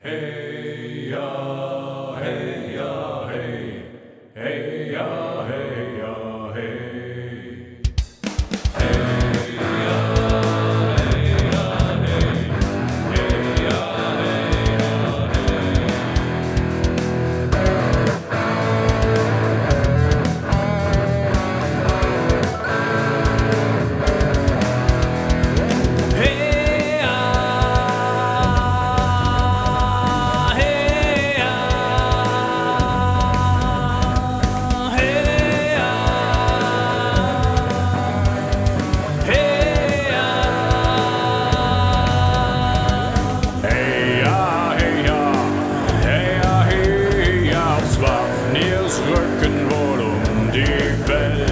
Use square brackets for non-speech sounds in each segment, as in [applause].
Hey ja, hey ja, hey, hey ja, hey ja, hey. Hey um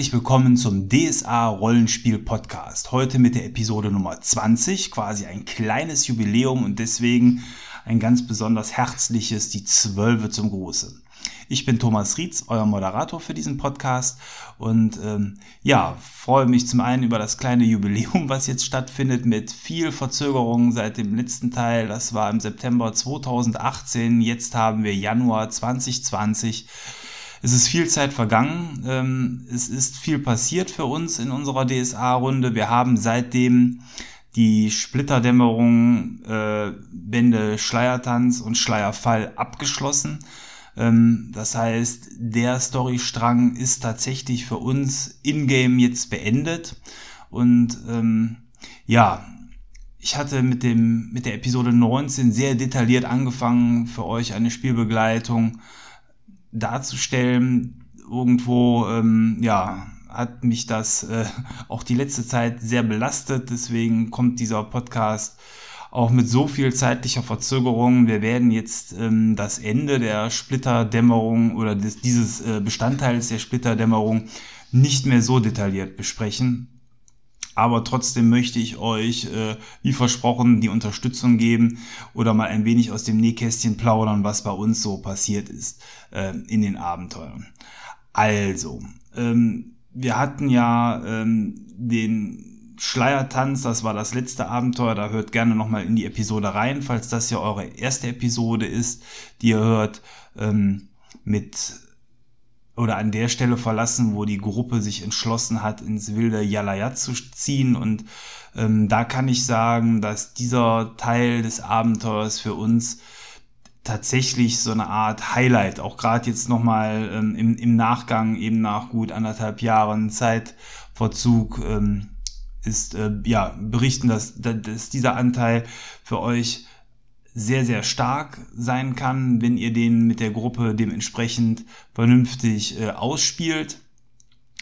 Herzlich willkommen zum DSA Rollenspiel Podcast. Heute mit der Episode Nummer 20, quasi ein kleines Jubiläum und deswegen ein ganz besonders herzliches, die Zwölfe zum Gruße. Ich bin Thomas Rietz, euer Moderator für diesen Podcast und ähm, ja, freue mich zum einen über das kleine Jubiläum, was jetzt stattfindet mit viel Verzögerung seit dem letzten Teil. Das war im September 2018, jetzt haben wir Januar 2020. Es ist viel Zeit vergangen. Ähm, es ist viel passiert für uns in unserer DSA-Runde. Wir haben seitdem die Splitterdämmerung, äh, Bände Schleiertanz und Schleierfall abgeschlossen. Ähm, das heißt, der Storystrang ist tatsächlich für uns in-game jetzt beendet. Und ähm, ja, ich hatte mit, dem, mit der Episode 19 sehr detailliert angefangen, für euch eine Spielbegleitung darzustellen. Irgendwo, ähm, ja, hat mich das äh, auch die letzte Zeit sehr belastet. Deswegen kommt dieser Podcast auch mit so viel zeitlicher Verzögerung. Wir werden jetzt ähm, das Ende der Splitterdämmerung oder des, dieses äh, Bestandteils der Splitterdämmerung nicht mehr so detailliert besprechen. Aber trotzdem möchte ich euch, äh, wie versprochen, die Unterstützung geben oder mal ein wenig aus dem Nähkästchen plaudern, was bei uns so passiert ist äh, in den Abenteuern. Also, ähm, wir hatten ja ähm, den Schleiertanz, das war das letzte Abenteuer, da hört gerne nochmal in die Episode rein, falls das ja eure erste Episode ist, die ihr hört, ähm, mit oder an der Stelle verlassen, wo die Gruppe sich entschlossen hat, ins wilde Yalayat zu ziehen. Und ähm, da kann ich sagen, dass dieser Teil des Abenteuers für uns tatsächlich so eine Art Highlight, auch gerade jetzt nochmal ähm, im, im Nachgang, eben nach gut anderthalb Jahren Zeitverzug, ähm, ist, äh, ja, berichten, dass, dass dieser Anteil für euch sehr, sehr stark sein kann, wenn ihr den mit der Gruppe dementsprechend vernünftig äh, ausspielt.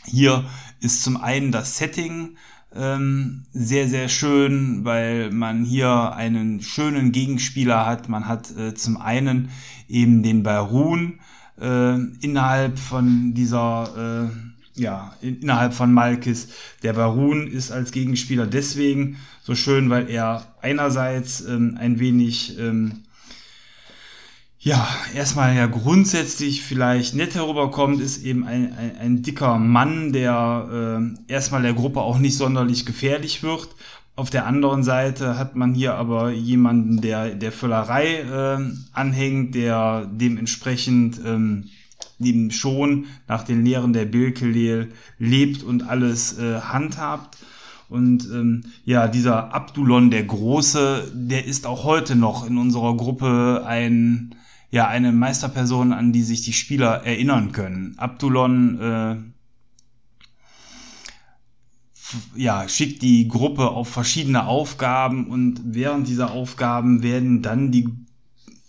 Hier ist zum einen das Setting ähm, sehr, sehr schön, weil man hier einen schönen Gegenspieler hat. Man hat äh, zum einen eben den Barun äh, innerhalb von dieser, äh, ja, in, innerhalb von Malkis. Der Barun ist als Gegenspieler deswegen so schön, weil er einerseits ähm, ein wenig ähm, ja, erstmal ja grundsätzlich vielleicht nett herüberkommt, ist eben ein, ein, ein dicker Mann, der äh, erstmal der Gruppe auch nicht sonderlich gefährlich wird. Auf der anderen Seite hat man hier aber jemanden, der der Völlerei äh, anhängt, der dementsprechend ähm, dem schon nach den Lehren der Bilkelel lebt und alles äh, handhabt. Und ähm, ja, dieser Abdulon der Große, der ist auch heute noch in unserer Gruppe ein ja eine Meisterperson, an die sich die Spieler erinnern können. Abdulon äh, ja, schickt die Gruppe auf verschiedene Aufgaben und während dieser Aufgaben werden dann die,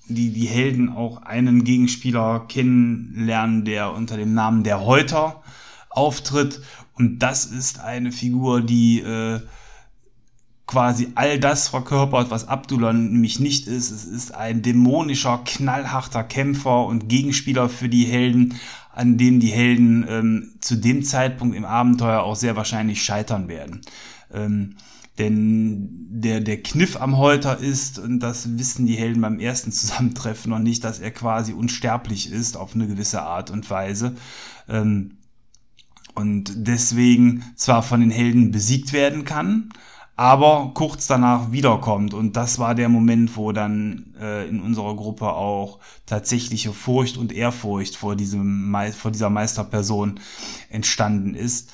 die, die Helden auch einen Gegenspieler kennenlernen, der unter dem Namen der Häuter auftritt. Und das ist eine Figur, die äh, quasi all das verkörpert, was Abdullah nämlich nicht ist. Es ist ein dämonischer, knallharter Kämpfer und Gegenspieler für die Helden, an denen die Helden ähm, zu dem Zeitpunkt im Abenteuer auch sehr wahrscheinlich scheitern werden. Ähm, denn der, der Kniff am Holter ist, und das wissen die Helden beim ersten Zusammentreffen noch nicht, dass er quasi unsterblich ist auf eine gewisse Art und Weise. Ähm, und deswegen zwar von den Helden besiegt werden kann, aber kurz danach wiederkommt. Und das war der Moment, wo dann äh, in unserer Gruppe auch tatsächliche Furcht und Ehrfurcht vor, diesem, vor dieser Meisterperson entstanden ist.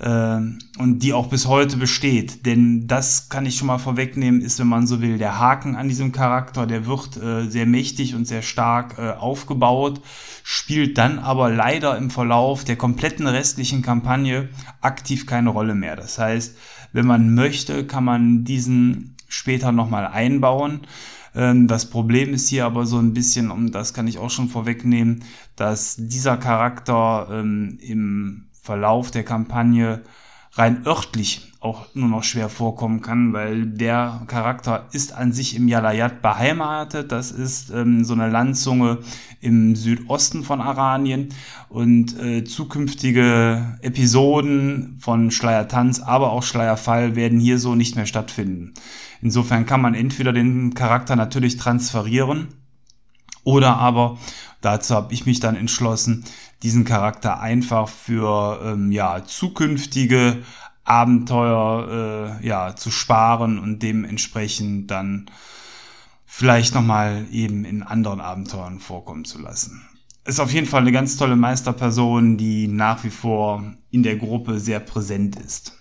Äh, und die auch bis heute besteht. Denn das kann ich schon mal vorwegnehmen, ist, wenn man so will, der Haken an diesem Charakter. Der wird äh, sehr mächtig und sehr stark äh, aufgebaut, spielt dann aber leider im Verlauf der kompletten restlichen Kampagne aktiv keine Rolle mehr. Das heißt, wenn man möchte, kann man diesen später nochmal einbauen. Ähm, das Problem ist hier aber so ein bisschen, und das kann ich auch schon vorwegnehmen, dass dieser Charakter ähm, im Verlauf der Kampagne rein örtlich auch nur noch schwer vorkommen kann, weil der Charakter ist an sich im Yalayat beheimatet. Das ist ähm, so eine Landzunge im Südosten von Aranien und äh, zukünftige Episoden von Schleiertanz, aber auch Schleierfall werden hier so nicht mehr stattfinden. Insofern kann man entweder den Charakter natürlich transferieren oder aber, dazu habe ich mich dann entschlossen, diesen Charakter einfach für ähm, ja, zukünftige Abenteuer äh, ja, zu sparen und dementsprechend dann vielleicht nochmal eben in anderen Abenteuern vorkommen zu lassen. Ist auf jeden Fall eine ganz tolle Meisterperson, die nach wie vor in der Gruppe sehr präsent ist.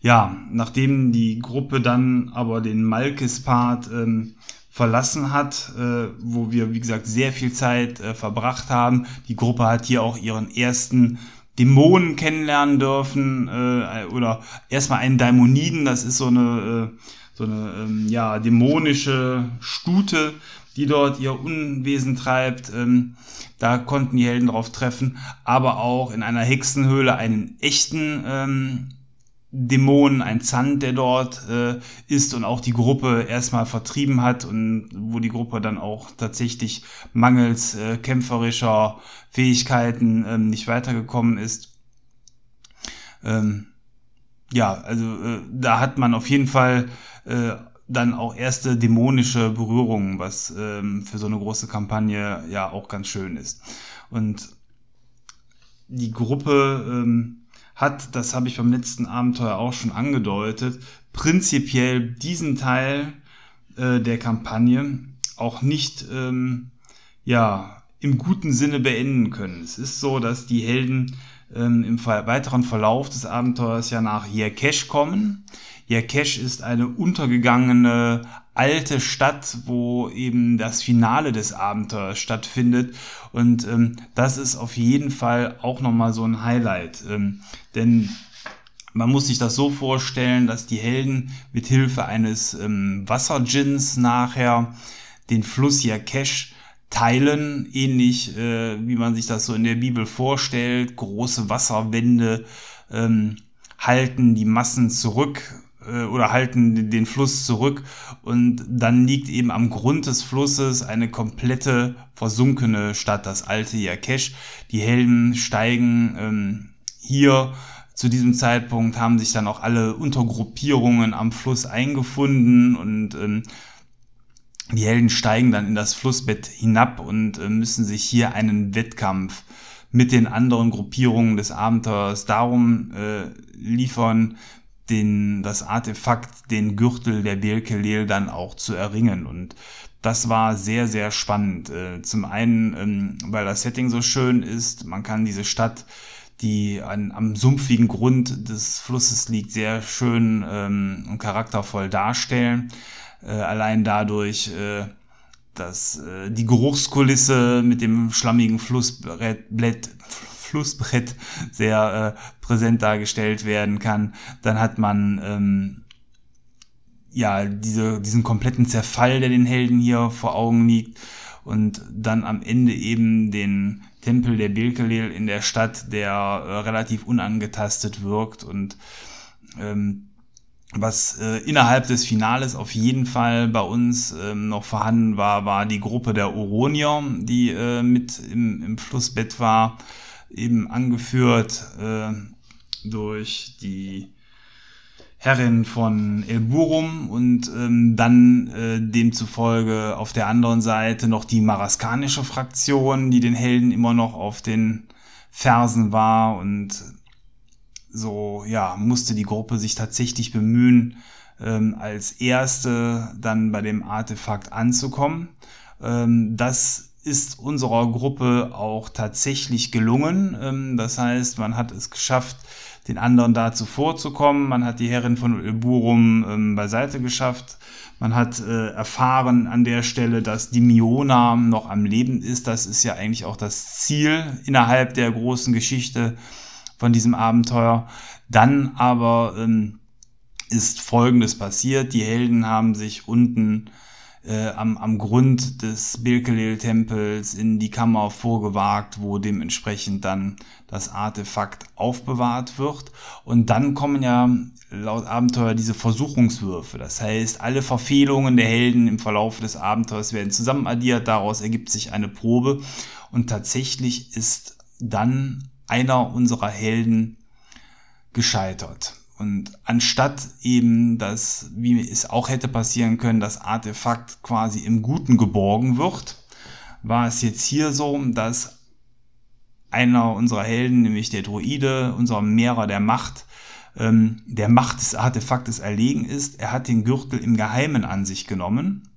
Ja, nachdem die Gruppe dann aber den Malkis-Part ähm, verlassen hat, äh, wo wir, wie gesagt, sehr viel Zeit äh, verbracht haben. Die Gruppe hat hier auch ihren ersten Dämonen kennenlernen dürfen äh, oder erstmal einen Daimoniden, das ist so eine, äh, so eine ähm, ja, dämonische Stute, die dort ihr Unwesen treibt. Ähm, da konnten die Helden drauf treffen, aber auch in einer Hexenhöhle einen echten ähm, Dämon, ein Zand, der dort äh, ist und auch die Gruppe erstmal vertrieben hat und wo die Gruppe dann auch tatsächlich mangels äh, kämpferischer Fähigkeiten ähm, nicht weitergekommen ist. Ähm, ja, also äh, da hat man auf jeden Fall äh, dann auch erste dämonische Berührungen, was ähm, für so eine große Kampagne ja auch ganz schön ist. Und die Gruppe ähm, hat, das habe ich beim letzten Abenteuer auch schon angedeutet, prinzipiell diesen Teil äh, der Kampagne auch nicht ähm, ja, im guten Sinne beenden können. Es ist so, dass die Helden ähm, im weiteren Verlauf des Abenteuers ja nach Yerkesh kommen. Yerkesh ist eine untergegangene alte Stadt, wo eben das Finale des Abenteuers stattfindet. Und ähm, das ist auf jeden Fall auch nochmal so ein Highlight. Ähm, denn man muss sich das so vorstellen, dass die Helden mit Hilfe eines ähm, Wassergins nachher den Fluss Yakesh teilen, ähnlich äh, wie man sich das so in der Bibel vorstellt. Große Wasserwände ähm, halten die Massen zurück äh, oder halten den Fluss zurück. Und dann liegt eben am Grund des Flusses eine komplette versunkene Stadt, das alte Yakesh. Die Helden steigen ähm, hier. Zu diesem Zeitpunkt, haben sich dann auch alle Untergruppierungen am Fluss eingefunden und ähm, die Helden steigen dann in das Flussbett hinab und äh, müssen sich hier einen Wettkampf mit den anderen Gruppierungen des Abenteuers darum äh, liefern, den, das Artefakt, den Gürtel der Belkelel dann auch zu erringen. Und das war sehr, sehr spannend. Äh, zum einen, ähm, weil das Setting so schön ist, man kann diese Stadt, die an, am sumpfigen Grund des Flusses liegt, sehr schön ähm, und charaktervoll darstellen. Äh, allein dadurch, äh, dass die Geruchskulisse mit dem schlammigen Flussbrett, Flussbrett sehr äh, präsent dargestellt werden kann. Dann hat man ähm, ja diese, diesen kompletten Zerfall, der den Helden hier vor Augen liegt. Und dann am Ende eben den Tempel der Bilkelel in der Stadt, der äh, relativ unangetastet wirkt und ähm, was äh, innerhalb des Finales auf jeden Fall bei uns ähm, noch vorhanden war, war die Gruppe der Oronier, die äh, mit im, im Flussbett war, eben angeführt äh, durch die Herrin von Elburum und ähm, dann äh, demzufolge auf der anderen Seite noch die maraskanische Fraktion, die den Helden immer noch auf den Fersen war und so ja musste die Gruppe sich tatsächlich bemühen, ähm, als erste dann bei dem Artefakt anzukommen. Ähm, das ist unserer Gruppe auch tatsächlich gelungen. Ähm, das heißt, man hat es geschafft, den anderen da zuvorzukommen. Man hat die Herrin von Ulburum ähm, beiseite geschafft. Man hat äh, erfahren an der Stelle, dass die Miona noch am Leben ist. Das ist ja eigentlich auch das Ziel innerhalb der großen Geschichte von diesem Abenteuer. Dann aber ähm, ist Folgendes passiert. Die Helden haben sich unten äh, am, am Grund des Bilkelel-Tempels in die Kammer vorgewagt, wo dementsprechend dann das Artefakt aufbewahrt wird. Und dann kommen ja laut Abenteuer diese Versuchungswürfe. Das heißt, alle Verfehlungen der Helden im Verlauf des Abenteuers werden zusammenaddiert. Daraus ergibt sich eine Probe. Und tatsächlich ist dann einer unserer Helden gescheitert. Und anstatt eben das, wie es auch hätte passieren können, das Artefakt quasi im Guten geborgen wird, war es jetzt hier so, dass einer unserer Helden, nämlich der Droide, unser Mehrer der Macht, ähm, der Macht des Artefaktes erlegen ist. Er hat den Gürtel im Geheimen an sich genommen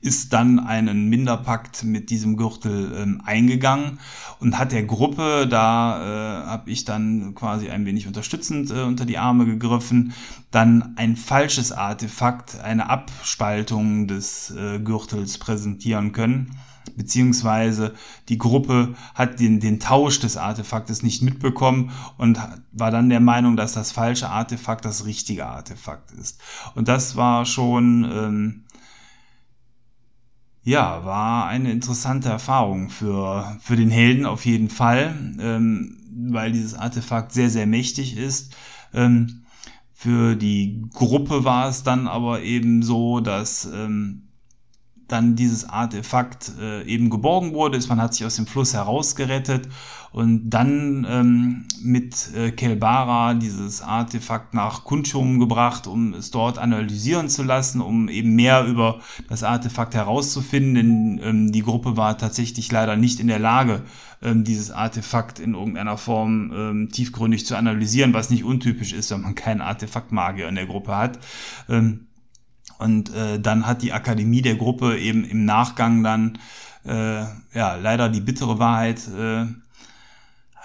ist dann einen Minderpakt mit diesem Gürtel ähm, eingegangen und hat der Gruppe, da äh, habe ich dann quasi ein wenig unterstützend äh, unter die Arme gegriffen, dann ein falsches Artefakt, eine Abspaltung des äh, Gürtels präsentieren können beziehungsweise die Gruppe hat den, den Tausch des Artefaktes nicht mitbekommen und war dann der Meinung, dass das falsche Artefakt das richtige Artefakt ist. Und das war schon ähm, ja, war eine interessante Erfahrung für, für den Helden auf jeden Fall, ähm, weil dieses Artefakt sehr, sehr mächtig ist. Ähm, für die Gruppe war es dann aber eben so, dass ähm, dann dieses Artefakt äh, eben geborgen wurde, ist, man hat sich aus dem Fluss herausgerettet. Und dann ähm, mit äh, Kelbara dieses Artefakt nach Kunchum gebracht, um es dort analysieren zu lassen, um eben mehr über das Artefakt herauszufinden, denn ähm, die Gruppe war tatsächlich leider nicht in der Lage, ähm, dieses Artefakt in irgendeiner Form ähm, tiefgründig zu analysieren, was nicht untypisch ist, wenn man keinen Artefaktmagier in der Gruppe hat. Ähm, und äh, dann hat die Akademie der Gruppe eben im Nachgang dann äh, ja leider die bittere Wahrheit äh,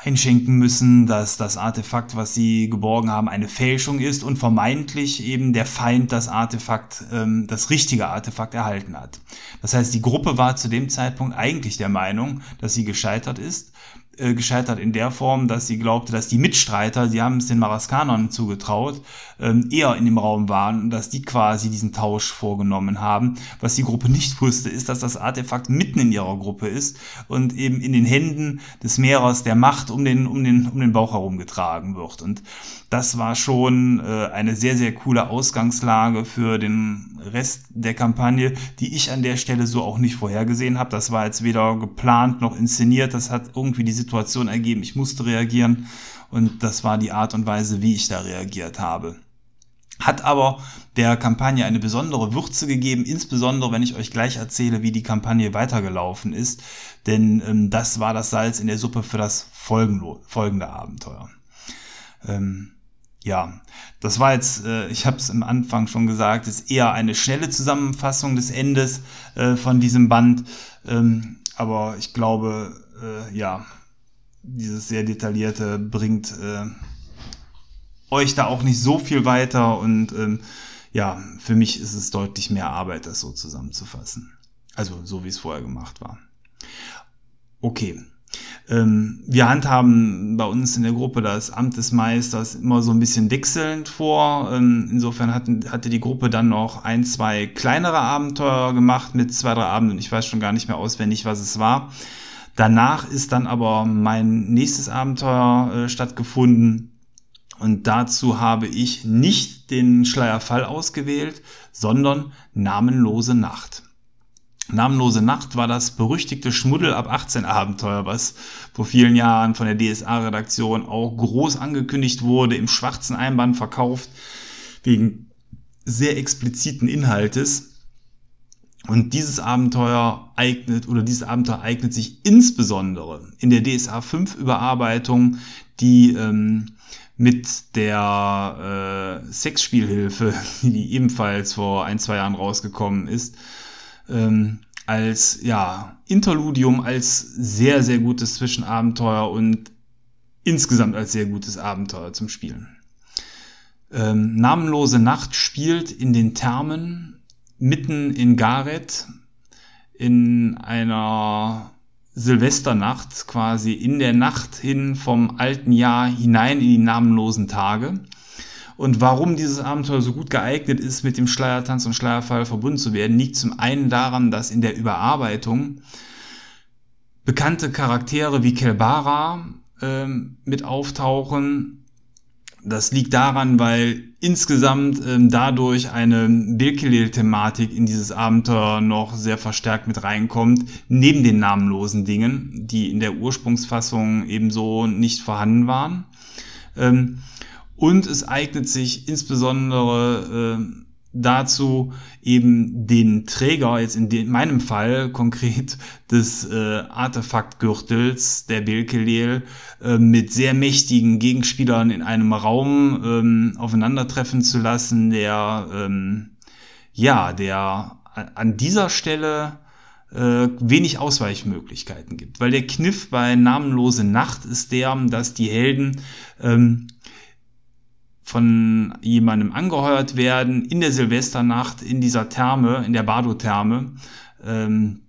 einschenken müssen, dass das Artefakt, was sie geborgen haben, eine Fälschung ist und vermeintlich eben der Feind das Artefakt, ähm, das richtige Artefakt erhalten hat. Das heißt, die Gruppe war zu dem Zeitpunkt eigentlich der Meinung, dass sie gescheitert ist äh, gescheitert in der Form, dass sie glaubte, dass die Mitstreiter, sie haben es den Maraskanern zugetraut, ähm, eher in dem Raum waren und dass die quasi diesen Tausch vorgenommen haben. Was die Gruppe nicht wusste, ist, dass das Artefakt mitten in ihrer Gruppe ist und eben in den Händen des Mehrers der Macht um den, um den, um den Bauch herum getragen wird. Und das war schon äh, eine sehr, sehr coole Ausgangslage für den Rest der Kampagne, die ich an der Stelle so auch nicht vorhergesehen habe. Das war jetzt weder geplant noch inszeniert. Das hat irgendwie die Situation ergeben. Ich musste reagieren und das war die Art und Weise, wie ich da reagiert habe. Hat aber der Kampagne eine besondere Würze gegeben, insbesondere wenn ich euch gleich erzähle, wie die Kampagne weitergelaufen ist, denn ähm, das war das Salz in der Suppe für das folgende Abenteuer. Ähm, ja, das war jetzt, äh, ich habe es am Anfang schon gesagt, ist eher eine schnelle Zusammenfassung des Endes äh, von diesem Band. Ähm, aber ich glaube, äh, ja, dieses sehr detaillierte bringt äh, euch da auch nicht so viel weiter und ähm, ja, für mich ist es deutlich mehr Arbeit, das so zusammenzufassen. Also so wie es vorher gemacht war. Okay, wir handhaben bei uns in der Gruppe das Amt des Meisters immer so ein bisschen wechselnd vor. Ähm, insofern hatten, hatte die Gruppe dann noch ein, zwei kleinere Abenteuer gemacht mit zwei, drei Abenden. Ich weiß schon gar nicht mehr auswendig, was es war. Danach ist dann aber mein nächstes Abenteuer äh, stattgefunden. Und dazu habe ich nicht den Schleierfall ausgewählt, sondern Namenlose Nacht. Namenlose Nacht war das berüchtigte Schmuddel ab 18 Abenteuer, was vor vielen Jahren von der DSA-Redaktion auch groß angekündigt wurde, im schwarzen Einband verkauft, wegen sehr expliziten Inhaltes. Und dieses Abenteuer eignet oder dieses Abenteuer eignet sich insbesondere in der DSA 5 Überarbeitung, die ähm, mit der äh, Sexspielhilfe, [laughs] die ebenfalls vor ein, zwei Jahren rausgekommen ist, ähm, als ja, Interludium, als sehr, sehr gutes Zwischenabenteuer und insgesamt als sehr gutes Abenteuer zum Spielen. Ähm, Namenlose Nacht spielt in den Thermen mitten in Gareth in einer Silvesternacht, quasi in der Nacht hin vom alten Jahr hinein in die namenlosen Tage. Und warum dieses Abenteuer so gut geeignet ist, mit dem Schleiertanz und Schleierfall verbunden zu werden, liegt zum einen daran, dass in der Überarbeitung bekannte Charaktere wie Kelbara ähm, mit auftauchen, das liegt daran, weil insgesamt ähm, dadurch eine Bilkelil-Thematik in dieses Abenteuer noch sehr verstärkt mit reinkommt, neben den namenlosen Dingen, die in der Ursprungsfassung ebenso nicht vorhanden waren. Ähm, und es eignet sich insbesondere äh, dazu eben den Träger, jetzt in, in meinem Fall konkret des äh, Artefaktgürtels der Belkelel, äh, mit sehr mächtigen Gegenspielern in einem Raum ähm, aufeinandertreffen zu lassen, der ähm, ja, der an dieser Stelle äh, wenig Ausweichmöglichkeiten gibt. Weil der Kniff bei Namenlose Nacht ist der, dass die Helden ähm, von jemandem angeheuert werden in der Silvesternacht in dieser Therme, in der Bardo-Therme, ähm,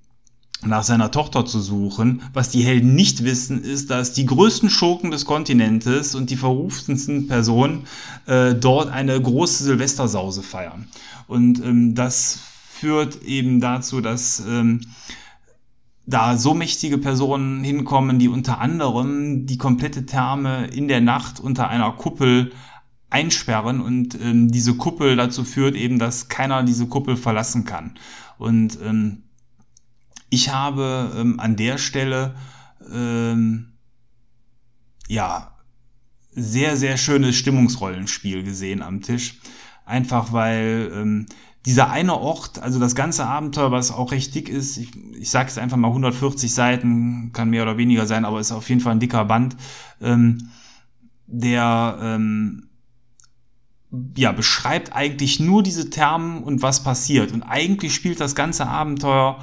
nach seiner Tochter zu suchen. Was die Helden nicht wissen, ist, dass die größten Schurken des Kontinentes und die verrufensten Personen äh, dort eine große Silvestersause feiern. Und ähm, das führt eben dazu, dass ähm, da so mächtige Personen hinkommen, die unter anderem die komplette Therme in der Nacht unter einer Kuppel einsperren und ähm, diese Kuppel dazu führt eben, dass keiner diese Kuppel verlassen kann. Und ähm, ich habe ähm, an der Stelle ähm, ja sehr, sehr schönes Stimmungsrollenspiel gesehen am Tisch. Einfach weil ähm, dieser eine Ort, also das ganze Abenteuer, was auch recht dick ist, ich, ich sage es einfach mal 140 Seiten, kann mehr oder weniger sein, aber ist auf jeden Fall ein dicker Band, ähm, der ähm, ja, beschreibt eigentlich nur diese Thermen und was passiert. Und eigentlich spielt das ganze Abenteuer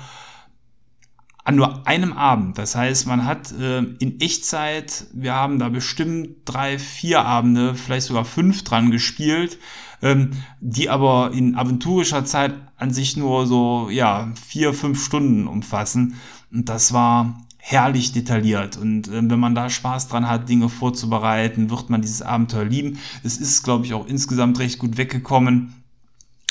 an nur einem Abend. Das heißt, man hat äh, in Echtzeit, wir haben da bestimmt drei, vier Abende, vielleicht sogar fünf dran gespielt, ähm, die aber in aventurischer Zeit an sich nur so, ja, vier, fünf Stunden umfassen. Und das war herrlich detailliert. Und äh, wenn man da Spaß dran hat, Dinge vorzubereiten, wird man dieses Abenteuer lieben. Es ist, glaube ich, auch insgesamt recht gut weggekommen,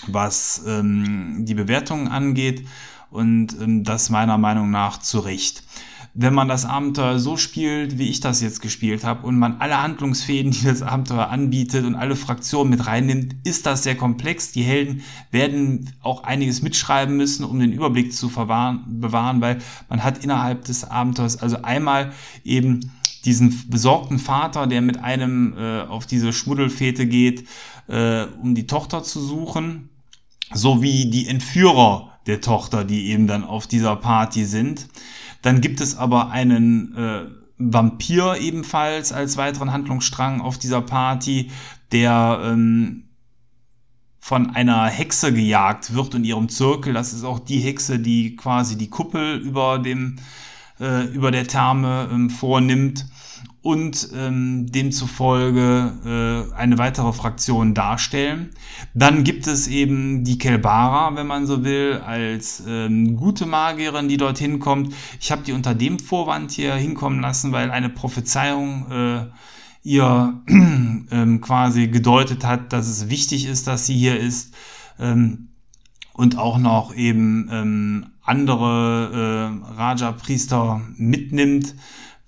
was ähm, die Bewertungen angeht. Und ähm, das meiner Meinung nach zu Recht wenn man das Abenteuer so spielt, wie ich das jetzt gespielt habe, und man alle Handlungsfäden, [laughs] die das Abenteuer anbietet und alle Fraktionen mit reinnimmt, ist das sehr komplex. Die Helden werden auch einiges mitschreiben müssen, um den Überblick zu bewahren, weil man hat innerhalb des Abenteuers also einmal eben diesen besorgten Vater, der mit einem äh, auf diese Schmuddelfete geht, äh, um die Tochter zu suchen, sowie die Entführer der Tochter, die eben dann auf dieser Party sind. Dann gibt es aber einen äh, Vampir ebenfalls als weiteren Handlungsstrang auf dieser Party, der ähm, von einer Hexe gejagt wird in ihrem Zirkel. Das ist auch die Hexe, die quasi die Kuppel über dem äh, über der Therme ähm, vornimmt und ähm, demzufolge äh, eine weitere Fraktion darstellen. Dann gibt es eben die Kelbara, wenn man so will, als ähm, gute Magierin, die dorthin kommt. Ich habe die unter dem Vorwand hier hinkommen lassen, weil eine Prophezeiung äh, ihr [clears throat] ähm, quasi gedeutet hat, dass es wichtig ist, dass sie hier ist. Ähm, und auch noch eben ähm, andere äh, Raja-Priester mitnimmt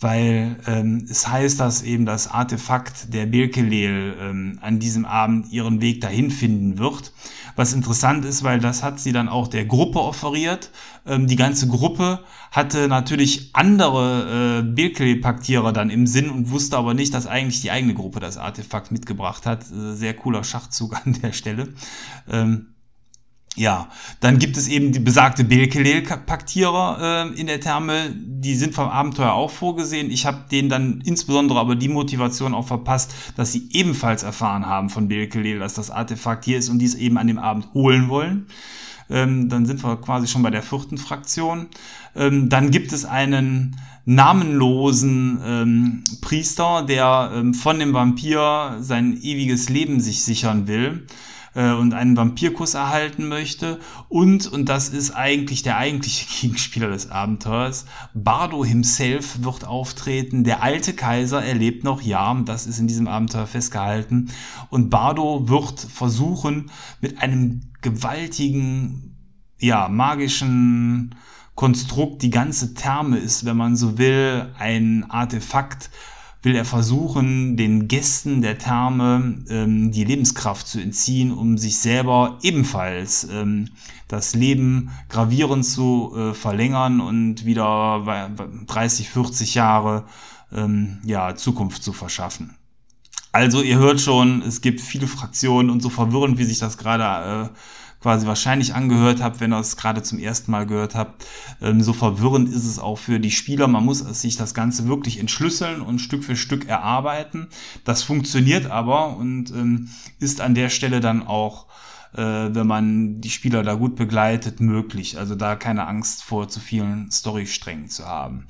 weil ähm, es heißt, dass eben das Artefakt der Birkelel ähm, an diesem Abend ihren Weg dahin finden wird. Was interessant ist, weil das hat sie dann auch der Gruppe offeriert. Ähm, die ganze Gruppe hatte natürlich andere äh, Birkelel-Paktierer dann im Sinn und wusste aber nicht, dass eigentlich die eigene Gruppe das Artefakt mitgebracht hat. Äh, sehr cooler Schachzug [laughs] an der Stelle. Ähm, ja, dann gibt es eben die besagte Belkelel-Paktierer äh, in der Therme, die sind vom Abenteuer auch vorgesehen. Ich habe denen dann insbesondere aber die Motivation auch verpasst, dass sie ebenfalls erfahren haben von Belkelel, dass das Artefakt hier ist und dies eben an dem Abend holen wollen. Ähm, dann sind wir quasi schon bei der vierten Fraktion. Ähm, dann gibt es einen namenlosen ähm, Priester, der ähm, von dem Vampir sein ewiges Leben sich sichern will äh, und einen Vampirkuss erhalten möchte. Und, und das ist eigentlich der eigentliche [laughs] Gegenspieler des Abenteuers, Bardo himself wird auftreten. Der alte Kaiser erlebt noch, ja, das ist in diesem Abenteuer festgehalten. Und Bardo wird versuchen, mit einem gewaltigen, ja, magischen Konstrukt, die ganze Therme ist, wenn man so will, ein Artefakt, will er versuchen, den Gästen der Therme ähm, die Lebenskraft zu entziehen, um sich selber ebenfalls ähm, das Leben gravierend zu äh, verlängern und wieder 30, 40 Jahre ähm, ja, Zukunft zu verschaffen. Also ihr hört schon, es gibt viele Fraktionen und so verwirrend, wie sich das gerade äh, quasi wahrscheinlich angehört habt, wenn ihr es gerade zum ersten Mal gehört habt. Ähm, so verwirrend ist es auch für die Spieler. Man muss sich das Ganze wirklich entschlüsseln und Stück für Stück erarbeiten. Das funktioniert aber und ähm, ist an der Stelle dann auch äh, wenn man die Spieler da gut begleitet, möglich. Also da keine Angst vor zu vielen Storysträngen zu haben.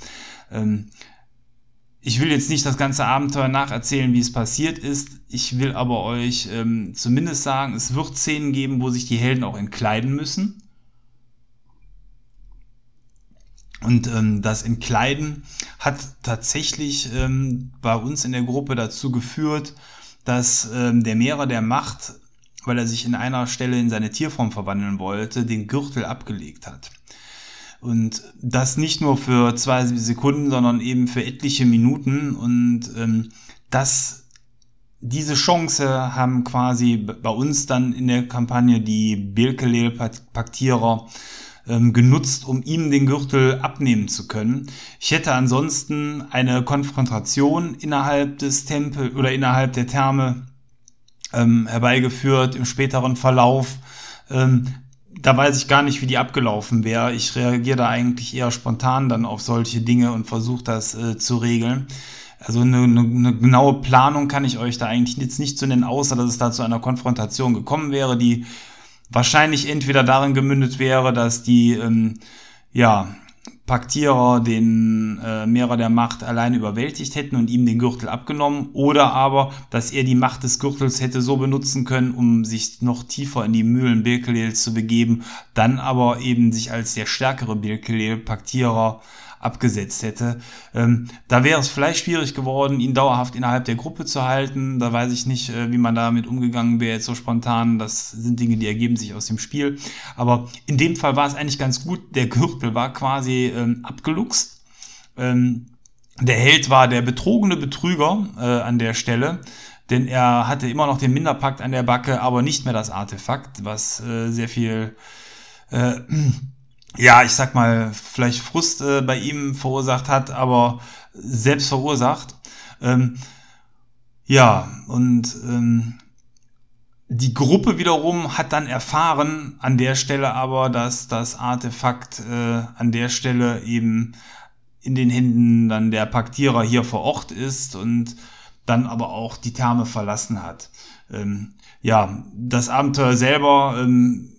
Ich will jetzt nicht das ganze Abenteuer nacherzählen, wie es passiert ist. Ich will aber euch ähm, zumindest sagen, es wird Szenen geben, wo sich die Helden auch entkleiden müssen. Und ähm, das Entkleiden hat tatsächlich ähm, bei uns in der Gruppe dazu geführt, dass ähm, der Mehrer der Macht, weil er sich in einer Stelle in seine Tierform verwandeln wollte, den Gürtel abgelegt hat. Und das nicht nur für zwei Sekunden, sondern eben für etliche Minuten. Und ähm, das, diese Chance haben quasi bei uns dann in der Kampagne die Birkelel-Paktierer ähm, genutzt, um ihm den Gürtel abnehmen zu können. Ich hätte ansonsten eine Konfrontation innerhalb des Tempel oder innerhalb der Therme ähm, herbeigeführt im späteren Verlauf. Ähm, da weiß ich gar nicht, wie die abgelaufen wäre. Ich reagiere da eigentlich eher spontan dann auf solche Dinge und versuche das äh, zu regeln. Also eine, eine, eine genaue Planung kann ich euch da eigentlich jetzt nicht zu nennen, außer dass es da zu einer Konfrontation gekommen wäre, die wahrscheinlich entweder darin gemündet wäre, dass die ähm, ja Paktierer den äh, Mehrer der Macht alleine überwältigt hätten und ihm den Gürtel abgenommen, oder aber, dass er die Macht des Gürtels hätte so benutzen können, um sich noch tiefer in die Mühlen Birkelel zu begeben, dann aber eben sich als der stärkere Birkelel Paktierer abgesetzt hätte. Ähm, da wäre es vielleicht schwierig geworden, ihn dauerhaft innerhalb der Gruppe zu halten. Da weiß ich nicht, äh, wie man damit umgegangen wäre, jetzt so spontan. Das sind Dinge, die ergeben sich aus dem Spiel. Aber in dem Fall war es eigentlich ganz gut. Der Gürtel war quasi ähm, abgeluchst. Ähm, der Held war der betrogene Betrüger äh, an der Stelle denn er hatte immer noch den Minderpakt an der Backe, aber nicht mehr das Artefakt, was äh, sehr viel äh, ja, ich sag mal, vielleicht Frust äh, bei ihm verursacht hat, aber selbst verursacht. Ähm, ja, und ähm, die Gruppe wiederum hat dann erfahren an der Stelle aber, dass das Artefakt äh, an der Stelle eben in den Händen dann der Paktierer hier vor Ort ist und dann aber auch die Therme verlassen hat. Ähm, ja, das Abenteuer selber ähm,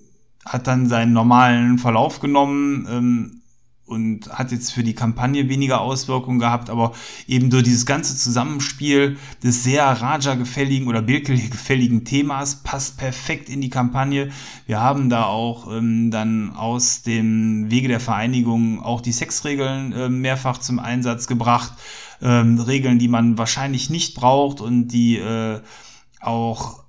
hat dann seinen normalen Verlauf genommen ähm, und hat jetzt für die Kampagne weniger Auswirkungen gehabt, aber eben durch dieses ganze Zusammenspiel des sehr Raja-gefälligen oder Birkel-gefälligen Themas passt perfekt in die Kampagne. Wir haben da auch ähm, dann aus dem Wege der Vereinigung auch die Sexregeln äh, mehrfach zum Einsatz gebracht. Ähm, Regeln, die man wahrscheinlich nicht braucht und die äh, auch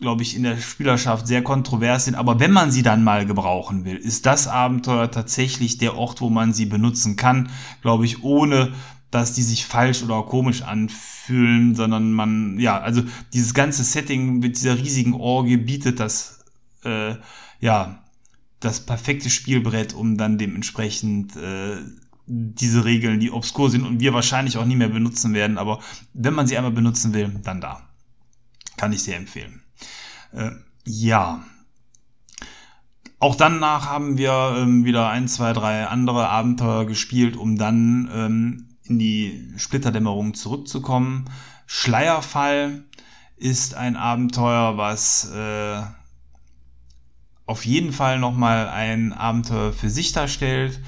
glaube ich, in der Spielerschaft sehr kontrovers sind. Aber wenn man sie dann mal gebrauchen will, ist das Abenteuer tatsächlich der Ort, wo man sie benutzen kann, glaube ich, ohne dass die sich falsch oder komisch anfühlen, sondern man, ja, also dieses ganze Setting mit dieser riesigen Orgie bietet das, äh, ja, das perfekte Spielbrett, um dann dementsprechend äh, diese Regeln, die obskur sind und wir wahrscheinlich auch nie mehr benutzen werden, aber wenn man sie einmal benutzen will, dann da. Kann ich sehr empfehlen. Äh, ja. Auch danach haben wir ähm, wieder ein, zwei, drei andere Abenteuer gespielt, um dann ähm, in die Splitterdämmerung zurückzukommen. Schleierfall ist ein Abenteuer, was äh, auf jeden Fall nochmal ein Abenteuer für sich darstellt.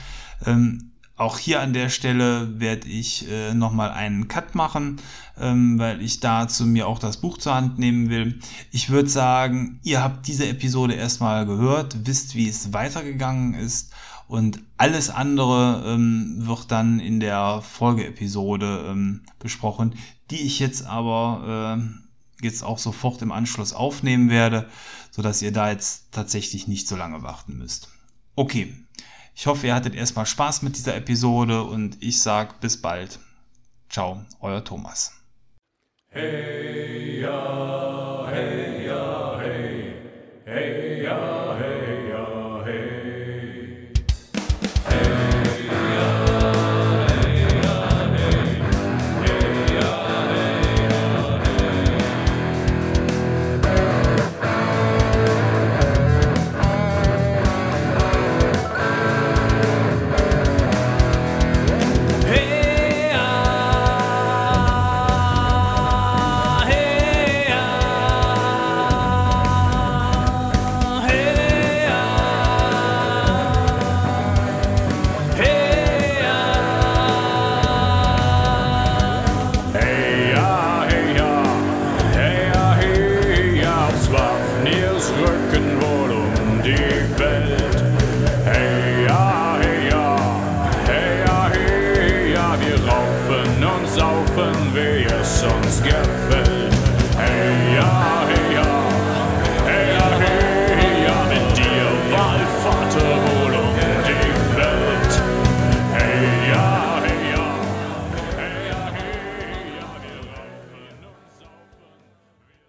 Ähm, auch hier an der Stelle werde ich äh, nochmal einen Cut machen, ähm, weil ich dazu mir auch das Buch zur Hand nehmen will. Ich würde sagen, ihr habt diese Episode erstmal gehört, wisst, wie es weitergegangen ist und alles andere ähm, wird dann in der Folgeepisode ähm, besprochen, die ich jetzt aber äh, jetzt auch sofort im Anschluss aufnehmen werde, sodass ihr da jetzt tatsächlich nicht so lange warten müsst. Okay, ich hoffe, ihr hattet erstmal Spaß mit dieser Episode und ich sag bis bald. Ciao, euer Thomas. Hey ja, hey ja, hey, hey ja, hey